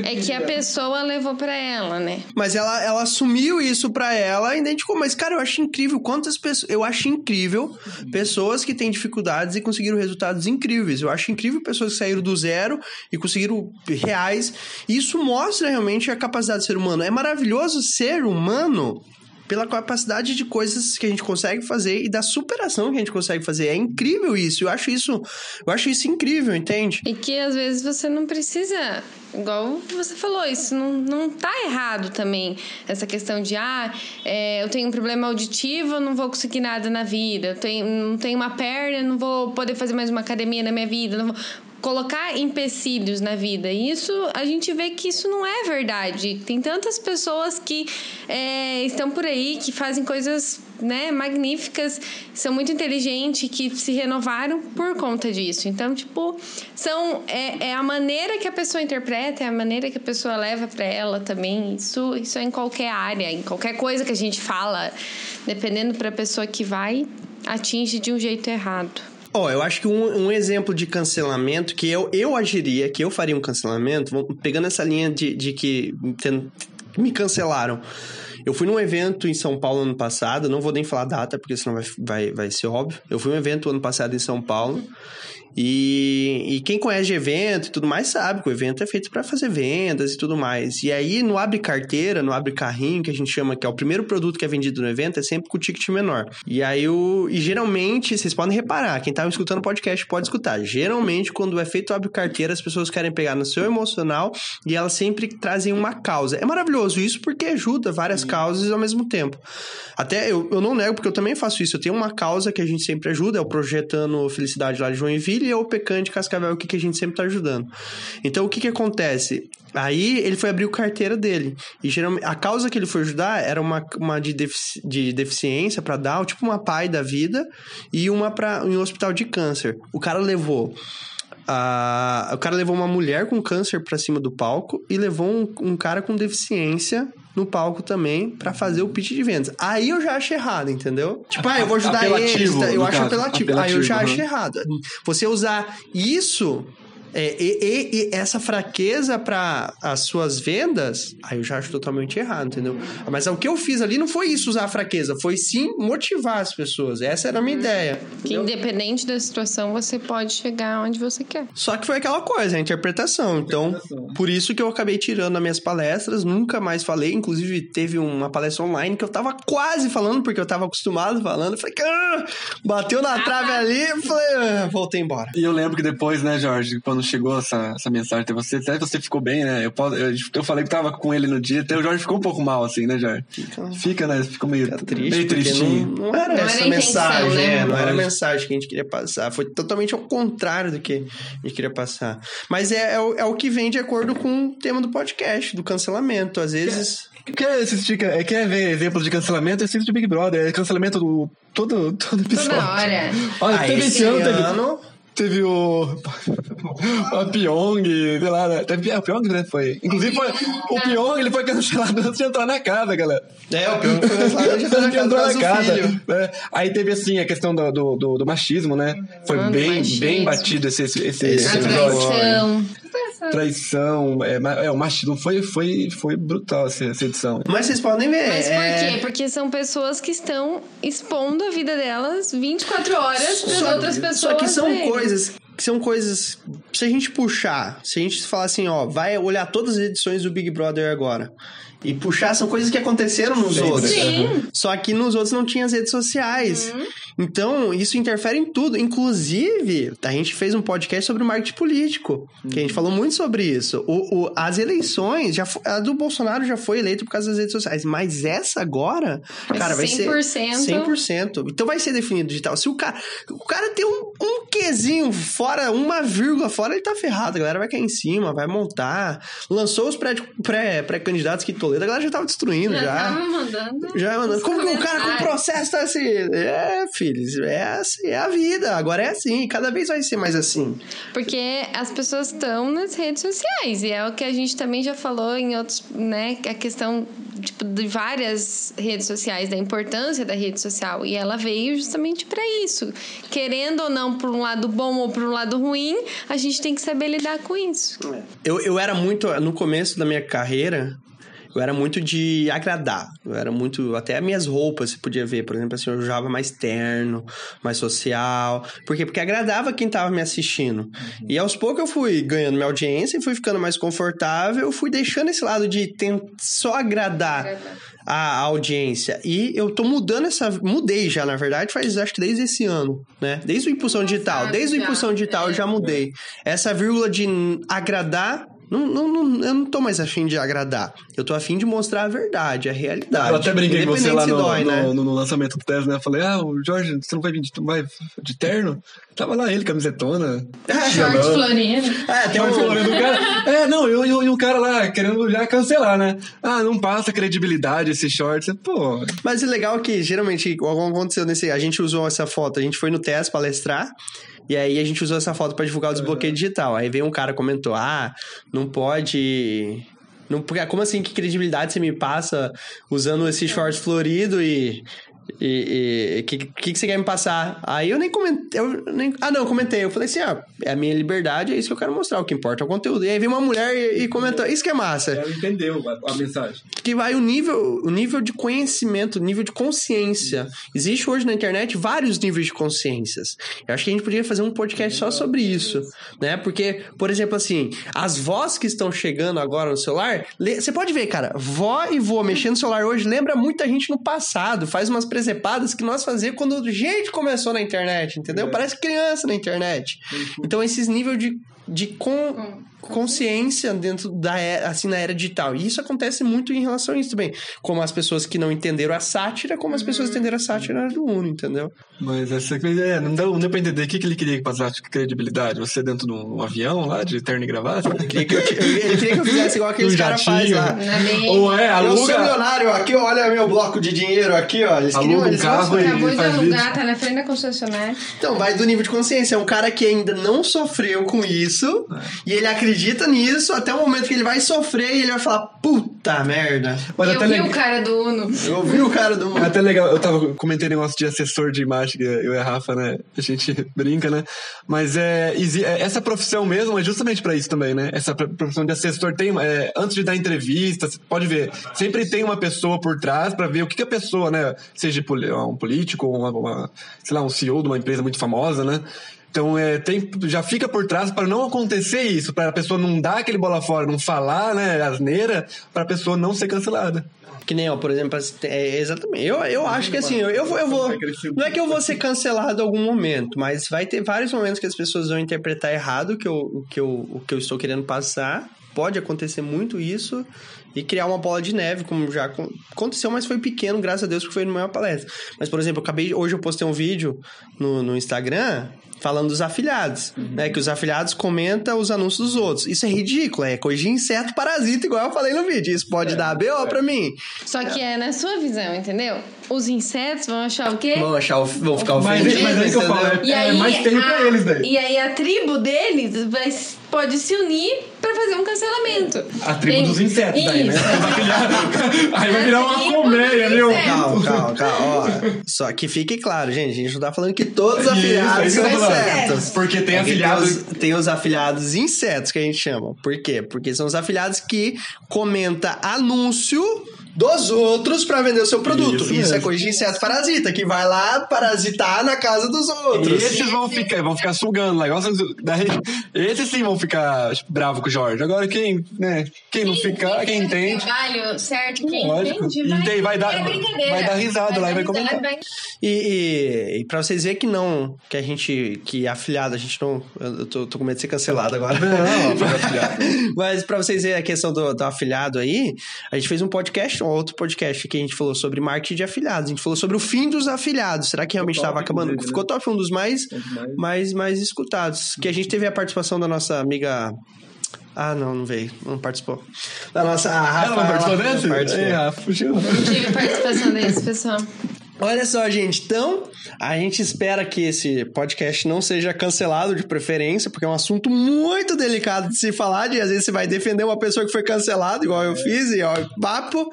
É que a pessoa levou pra ela, né? Mas ela, ela assumiu isso pra ela e identificou. Mas, cara, eu acho incrível quantas pessoas. Eu acho incrível pessoas que têm dificuldades e conseguiram resultados incríveis. Eu acho incrível pessoas que saíram do zero e conseguiram reais. E isso mostra realmente a capacidade do ser humano. É maravilhoso ser humano pela capacidade de coisas que a gente consegue fazer e da superação que a gente consegue fazer. É incrível isso. Eu acho isso, eu acho isso incrível, entende? E que às vezes você não precisa. Igual você falou, isso não, não tá errado também. Essa questão de, ah, é, eu tenho um problema auditivo, eu não vou conseguir nada na vida. Eu tenho, não tenho uma perna, não vou poder fazer mais uma academia na minha vida. não vou- colocar empecilhos na vida. E isso a gente vê que isso não é verdade. Tem tantas pessoas que é, estão por aí que fazem coisas né, magníficas, são muito inteligentes, que se renovaram por conta disso. Então, tipo, são é, é a maneira que a pessoa interpreta, é a maneira que a pessoa leva para ela também. Isso, isso é em qualquer área, em qualquer coisa que a gente fala, dependendo para a pessoa que vai, atinge de um jeito errado. Ó, eu acho que um, um exemplo de cancelamento que eu, eu agiria, que eu faria um cancelamento, pegando essa linha de, de que me cancelaram. Eu fui num evento em São Paulo ano passado, não vou nem falar a data, porque senão vai, vai, vai ser óbvio. Eu fui num evento ano passado em São Paulo. E, e quem conhece de evento e tudo mais sabe que o evento é feito para fazer vendas e tudo mais. E aí, no abre carteira, no abre carrinho, que a gente chama que é o primeiro produto que é vendido no evento, é sempre com o ticket menor. E aí, o, e geralmente, vocês podem reparar, quem tá escutando o podcast pode escutar. Geralmente, quando é feito o abre carteira, as pessoas querem pegar no seu emocional e elas sempre trazem uma causa. É maravilhoso isso porque ajuda várias causas ao mesmo tempo. Até eu, eu não nego, porque eu também faço isso. Eu tenho uma causa que a gente sempre ajuda, é o Projetando Felicidade lá de Joinville e é o Pecante Cascavel, que, a gente sempre tá ajudando. Então, o que que acontece? Aí, ele foi abrir o carteira dele. E geralmente, a causa que ele foi ajudar era uma, uma de, defici- de deficiência para dar, tipo uma pai da vida, e uma para um hospital de câncer. O cara levou ah, o cara levou uma mulher com câncer pra cima do palco e levou um, um cara com deficiência no palco também pra fazer o pitch de vendas. Aí eu já acho errado, entendeu? Tipo, ah, eu vou ajudar Apelativo, eles, tá? eu acho caso. apelativo. Aí eu já Apelativo, acho errado. Você usar isso é, e, e- e essa fraqueza pra as suas vendas, aí eu já acho totalmente errado, entendeu? Mas o que eu fiz ali não foi isso, usar a fraqueza, foi sim motivar as pessoas. Essa era a minha ideia. Que independente da situação, você pode chegar onde você quer. Só que foi aquela coisa, a interpretação. Então, por isso que eu acabei tirando nas minhas palestras, nunca mais falei. Inclusive, teve uma palestra online que eu tava quase falando, porque eu tava acostumado falando. Falei, ah, bateu na trave ali, eu falei, ah, voltei embora. E eu lembro que depois, né, Jorge, quando chegou essa, essa mensagem até você, até você ficou bem, né? Eu, eu, eu falei que tava com ele no dia, até o Jorge ficou um pouco mal, assim, né, Jorge? Fica, né? Ficou meio, Fica triste, meio tristinho. não, não era Não essa era a intenção, mensagem, né? é, não era a mensagem que a gente queria passar. Foi totalmente ao contrário do que a gente queria passar. Mas é, é, o, é o que vem de acordo com o tema do podcast, do cancelamento. Às vezes. Quer assistir, é, quer ver exemplos de cancelamento? Assiste Big Brother. É cancelamento do todo, todo episódio. Toda hora. Olha, Ah, teve esse ano, ano- teve o. A Pyong, sei lá, né? Teve, é, o Pyong, né? Foi. Inclusive, foi, o Pyong ele foi cancelado (laughs) antes de entrar na casa, galera. É, o que foi cancelado Antes de casa entrar na casa. né? Aí teve assim a questão do, do, do- do machismo, né? Foi Ah, bem, machismo. bem batido esse, esse, esse, Esse episódio. Traição. Traição, é, é, o machismo foi, foi, foi brutal essa, essa edição. Mas vocês podem ver. Mas por é... quê? Porque são pessoas que estão expondo a vida delas 24 horas para Só- outras pessoas. Só que são verem. coisas que são coisas. Se a gente puxar, se a gente falar assim, ó, vai olhar todas as edições do Big Brother agora. E puxar são coisas que aconteceram nos outros. Sim. Só que nos outros não tinha as redes sociais. Então, isso interfere em tudo. Inclusive, a gente fez um podcast sobre o marketing político. Que a gente falou muito sobre isso. O, o- as eleições, já fo- a do Bolsonaro já foi eleita por causa das redes sociais. Mas essa agora, cara, vai ser 100%. 100%. Então vai ser definido digital. Se o cara, o cara tem um, um quezinho fora, uma vírgula fora, ele tá ferrado. A galera vai cair em cima, vai montar. Lançou os pré- pré- pré-candidatos que Toledo, a galera já tava destruindo já. tava mandando. Já mandando. Como que o cara com comentários. processo tá assim? É, filhos, é assim, é a vida. Agora é assim, cada vez vai ser mais assim. Porque as pessoas estão nas redes sociais. E é o que a gente também já falou em outros, né? A questão tipo, de várias redes sociais, da importância da rede social. E ela veio justamente para isso. Querendo ou não, por um lado bom ou por um lado ruim, a gente tem que saber lidar com isso. Eu, eu era muito, no começo da minha carreira, eu era muito de agradar. Eu era muito. Até as minhas roupas, você podia ver, por exemplo, assim, eu usava mais terno, mais social. Por quê? Porque agradava quem tava me assistindo. E aos poucos eu fui ganhando minha audiência e fui ficando mais confortável, eu fui deixando esse lado de só agradar a audiência. E eu tô mudando essa. Mudei já, na verdade, faz acho que desde esse ano, né? Desde o Impulsão Digital. Desde o. Impulsão Digital eu já mudei. Essa vírgula de agradar Não, não, não- eu não tô mais afim de agradar. Eu tô afim de mostrar a verdade, a realidade. Eu até brinquei com você lá no, dói, no, né? no- no lançamento do Tesla, né? Eu falei, ah, o Jorge, você não vai vir de, vai de terno? Tava lá ele, camisetona. (laughs) Short florido. É, tem um... do cara. É, não, e o- e o cara lá querendo já cancelar, né? Ah, não passa credibilidade esse short. Pô, Mas o legal é que, geralmente, igual aconteceu nesse... A gente usou essa foto, a gente foi no TES palestrar, e aí a gente usou essa foto pra divulgar o desbloqueio digital. Aí veio um cara comentou, ah, não pode... Não, porque- como assim, que credibilidade você me passa usando esse short florido e... E o que, que, que você quer me passar? Aí eu nem comentei. Eu nem, ah, não, eu comentei. Eu falei assim: ah, é a minha liberdade, é isso que eu quero mostrar. O que importa é o conteúdo. E aí veio uma mulher e, e comentou: Isso que é massa. ela entendeu a, a mensagem. Que vai o nível, o nível de conhecimento, o nível de consciência. Existe hoje na internet vários níveis de consciências. Eu acho que a gente poderia fazer um podcast só sobre isso, né? Porque, por exemplo, assim, as vós que estão chegando agora no celular, você pode ver, cara, vó e vô mexendo no celular hoje lembra muita gente no passado, faz umas presepadas que nós fazíamos quando a gente começou na internet, entendeu? Parece criança na internet. Então, esses níveis de, de con- consciência dentro da era, assim, na era digital. E isso acontece muito em relação a isso também. Como as pessoas que não entenderam a sátira, como as pessoas entenderam a sátira do Uno, entendeu? Mas essa é, não deu, não deu pra entender o que, que ele queria que passasse credibilidade. Você dentro de um avião lá, de terno e gravata? Queria que eu, ele queria que eu fizesse igual aqueles Um caras jatinho. fazem lá. Minha- Ou é, Eu sou aluga, milionário, aqui, olha meu bloco de dinheiro aqui, ó. Eles queriam, Aluga um eles carro gostam. e- Acabou de faz alugar, vídeo. tá na frente da concessionária. Então, vai do nível de consciência. É um cara que ainda não sofreu com isso, e ele acredita nisso até o momento que ele vai sofrer e ele vai falar, puta merda. mas eu até vi legal. o cara do Uno. Eu ouvi o cara do É até legal, eu tava comentando negócio de assessor de imagem, que eu e a Rafa, né? A gente (laughs) brinca, né? Mas é, é, essa profissão mesmo é justamente pra isso também, né? Essa pro- profissão de assessor tem, é, antes de dar entrevista, você pode ver, sempre tem uma pessoa por trás pra ver o que, que a pessoa, né? Seja um político, uma, uma, sei lá, um CEO de uma empresa muito famosa, né? Então, é, tem, já fica por trás para não acontecer isso, para a pessoa não dar aquele bola fora, não falar, né, asneira, para a pessoa não ser cancelada. Que nem, ó, por exemplo, é, exatamente. Eu, eu acho que assim, eu, eu vou, eu vou. Não é que eu vou ser cancelado em algum momento, mas vai ter vários momentos que as pessoas vão interpretar errado o que eu, o que eu, o que eu estou querendo passar. Pode acontecer muito isso e criar uma bola de neve, como já acon- aconteceu, mas foi pequeno, graças a Deus, que foi numa palestra. Mas, por exemplo, eu acabei, hoje eu postei um vídeo no, no Instagram falando dos afiliados, né? Que os afiliados comentam os anúncios dos outros. Isso é ridículo, é coisa de inseto parasita, igual eu falei no vídeo. Isso pode dar BO pra mim. Só que é na sua visão, entendeu? Os insetos vão achar o quê? Vão achar, o- vão ficar Mas, ofendidos, mas é isso que eu falo, é, é mais feio pra eles daí. E aí a tribo deles vai, pode se unir pra fazer um cancelamento. A tribo Tem- dos insetos daí, né? (laughs) Aí vai virar uma colmeia, viu? insetos. Calma, calma, calma. Ó, só que fique claro, gente. A gente não tá falando que todos os afiliados isso são insetos. Porque tem É que afiliado- Tem os, tem os afiliados insetos que a gente chama. Por quê? Porque são os afiliados que comenta anúncio dos outros pra vender o seu produto. Isso Isso, é coisa de inseto parasita, que vai lá parasitar na casa dos outros. Esses vão ficar, vão ficar sugando lá. igual vocês- daí, esses sim vão ficar bravo com o Jorge. Agora quem, né? Quem não ficar, quem entende. trabalho certo, quem Lógico. entende, E tem- vai dar- é vai dar risada lá e vai comentar. vai- E, e, e pra vocês verem que não, que a gente, que afiliado, a gente não. Eu tô, tô com medo de ser cancelado agora. Não, foi afiliado. (laughs) Mas pra vocês verem a questão do, do afiliado aí, a gente fez um podcast, um outro podcast que a gente falou sobre marketing de afiliados. A gente falou sobre o fim dos afiliados. Será que realmente estava top, acabando? Ficou top, foi um dos mais, mais. mais, mais escutados. Que a gente teve a participação da nossa amiga. Ah, não, não veio. Não participou. Da nossa. A Rafa, Ela não participou não desse? participou. É, Rafa, fugiu. Não tive participação desse, pessoal. Olha só, gente. Então, a gente espera que esse podcast não seja cancelado de preferência, porque é um assunto muito delicado de se falar. De às vezes você vai defender uma pessoa que foi cancelada, igual eu fiz, e ó, papo,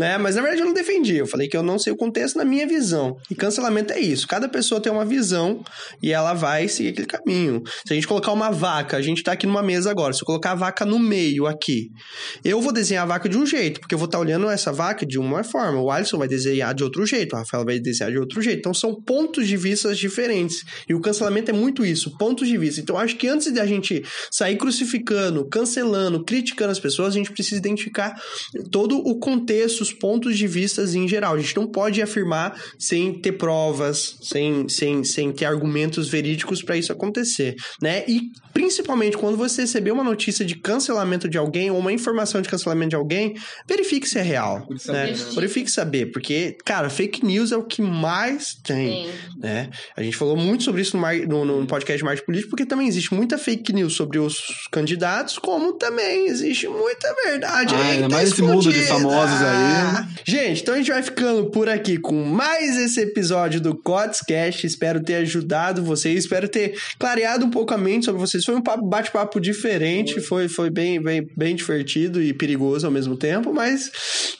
né? Mas na verdade eu não defendi. Eu falei que eu não sei o contexto na minha visão. E cancelamento é isso. Cada pessoa tem uma visão e ela vai seguir aquele caminho. Se a gente colocar uma vaca, a gente tá aqui numa mesa agora. Se eu colocar a vaca no meio aqui, eu vou desenhar a vaca de um jeito, porque eu vou estar olhando essa vaca de uma forma. O Alisson vai desenhar de outro jeito, o Rafael vai desenhar de outro jeito. Então são pontos de vista diferentes. E o cancelamento é muito isso, pontos de vista. Então acho que antes de a gente sair crucificando, cancelando, criticando as pessoas, a gente precisa identificar todo o contexto, os pontos de vista em geral. A gente não pode afirmar sem ter provas, sem, sem, sem ter argumentos verídicos para isso acontecer, né? E Principalmente quando você receber uma notícia de cancelamento de alguém ou uma informação de cancelamento de alguém, verifique se é real. Né? Verifique saber, porque, cara, fake news é o que mais tem. Sim. Né? A gente falou muito sobre isso no, mar- no- no podcast de Marketing Político, porque também existe muita fake news sobre os candidatos, como também existe muita verdade. Ah, ainda tá mais esse mundo de escondida. famosos aí. Ah. Gente, então a gente vai ficando por aqui com mais esse episódio do Codscast. Espero ter ajudado vocês, espero ter clareado um pouco a mente sobre vocês. Foi um papo- bate-papo diferente, foi, foi bem, bem, bem divertido e perigoso ao mesmo tempo, mas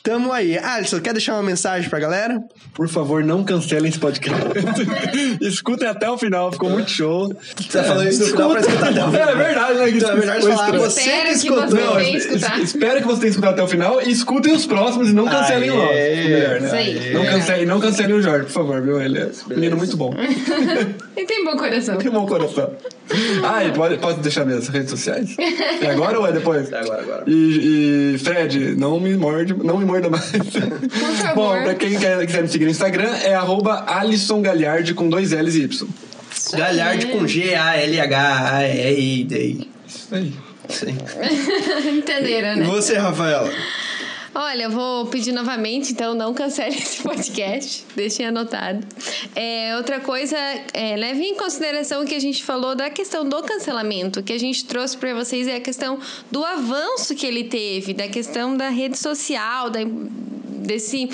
tamo aí. Alisson, quer deixar uma mensagem pra galera? Por favor, não cancelem esse podcast. (laughs) Escutem até o final, ficou muito show. Você tá falando isso no final pra escutar até o final. É verdade, né? Então, é melhor Ficou falar você Espero que que escutou. você Não, tenha escutado. Espero que você tenha escutado até o final e escutem os próximos e não cancelem o nosso. Aê, ficou melhor, né? isso aí. Não cancelem, não cancelem o Jorge, por favor, viu? Ele é um menino muito bom. (laughs) E tem bom coração. Tem bom coração. Ah, e pode, pode deixar minhas redes sociais? (laughs) É agora ou é depois? É agora, agora. E, e, Fred, não me morde, não me morda mais. Por favor. Bom, pra quem quer, quiser me seguir no Instagram, é arroba Alisson Galhardi com dois L's e Y. Galhardi com G-A-L-H-A-R-I-D. Isso aí. Sim. (laughs) Entenderam, E né? você, Rafaela? Olha, vou pedir novamente, então não cancele (laughs) esse podcast, deixem anotado. É, outra coisa, é, leve em consideração o que a gente falou da questão do cancelamento, que a gente trouxe para vocês é a questão do avanço que ele teve, da questão da rede social, da, desse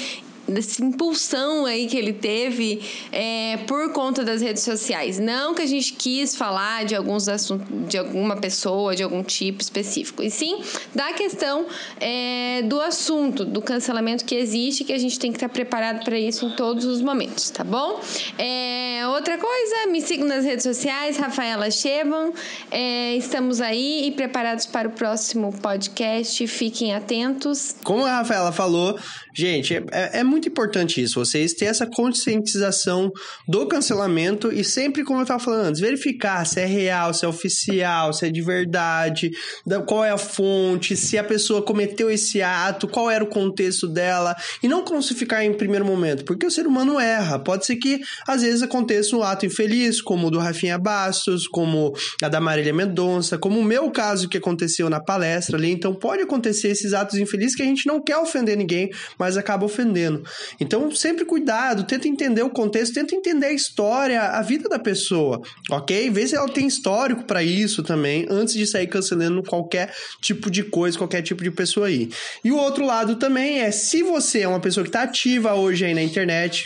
dessa impulsão aí que ele teve é, por conta das redes sociais. Não que a gente quis falar de alguns assuntos, de alguma pessoa, de algum tipo específico, e sim da questão é, do assunto, do cancelamento que existe, que a gente tem que estar preparado para isso em todos os momentos, tá bom? É, outra coisa, me sigam nas redes sociais, Rafaela Chevan. É, estamos aí e preparados para o próximo podcast. Fiquem atentos. Como a Rafaela falou, gente, é, é muito importante isso. Vocês terem essa conscientização do cancelamento e sempre, como eu estava falando antes, verificar se é real, se é oficial, se é de verdade, da- qual é a fonte, se a pessoa cometeu esse ato, qual era o contexto dela. E não crucificar em primeiro momento, porque o ser humano erra. Pode ser que às vezes aconteça um ato infeliz, como o do Rafinha Bastos, como a da Marília Mendonça, como o meu caso que aconteceu na palestra ali. Então pode acontecer esses atos infelizes que a gente não quer ofender ninguém, mas acaba ofendendo. Então sempre cuidado, tenta entender o contexto, tenta entender a história, a vida da pessoa, ok? Vê se ela tem histórico pra isso também, antes de sair cancelando qualquer tipo de coisa, qualquer tipo de pessoa aí. E o outro lado também é, se você é uma pessoa que tá ativa hoje aí na internet,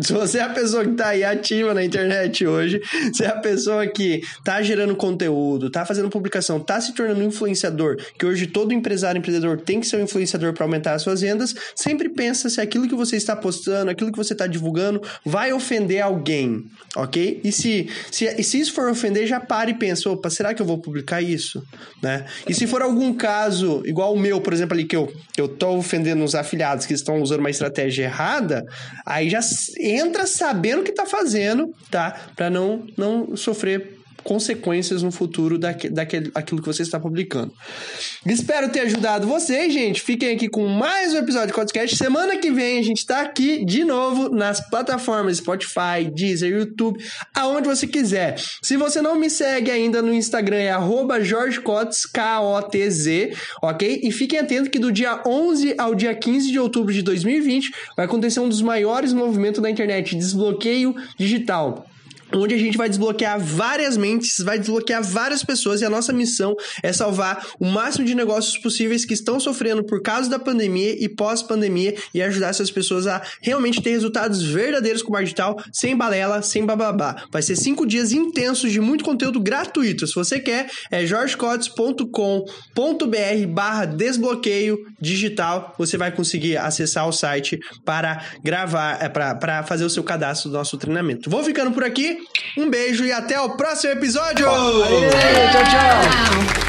se você é a pessoa que tá aí ativa na internet hoje, se é a pessoa que tá gerando conteúdo, tá fazendo publicação, tá se tornando um influenciador, que hoje todo empresário, empreendedor tem que ser um influenciador para aumentar as suas vendas, sempre pensa se aquilo que você está postando, aquilo que você está divulgando, vai ofender alguém, ok? E se, se, e se isso for ofender, já para e pensa, opa, será que eu vou publicar isso? Né? E se for algum caso, igual o meu, por exemplo, ali, que eu, eu tô ofendendo os afiliados que estão usando uma estratégia errada, aí já entra sabendo o que tá fazendo, tá? Pra não, não sofrer consequências no futuro daque, daquele, aquilo que você está publicando. Espero ter ajudado vocês, gente. Fiquem aqui com mais um episódio de podcast. Semana que vem a gente tá aqui de novo nas plataformas Spotify, Deezer, YouTube, aonde você quiser. Se você não me segue ainda no Instagram é arroba K-O-T-Z, ok? E fiquem atentos que do dia 11 ao dia 15 de outubro de 2020 vai acontecer um dos maiores movimentos da internet, desbloqueio digital onde a gente vai desbloquear várias mentes, vai desbloquear várias pessoas e a nossa missão é salvar o máximo de negócios possíveis que estão sofrendo por causa da pandemia e pós-pandemia e ajudar essas pessoas a realmente ter resultados verdadeiros com o digital, sem balela, sem bababá. Vai ser cinco dias intensos de muito conteúdo gratuito. Se você quer, é jorgecotes.com.br barra desbloqueio digital. Você vai conseguir acessar o site para gravar, é, para fazer o seu cadastro do nosso treinamento. Vou ficando por aqui. Um beijo e até o próximo episódio! Tchau, tchau. Tchau.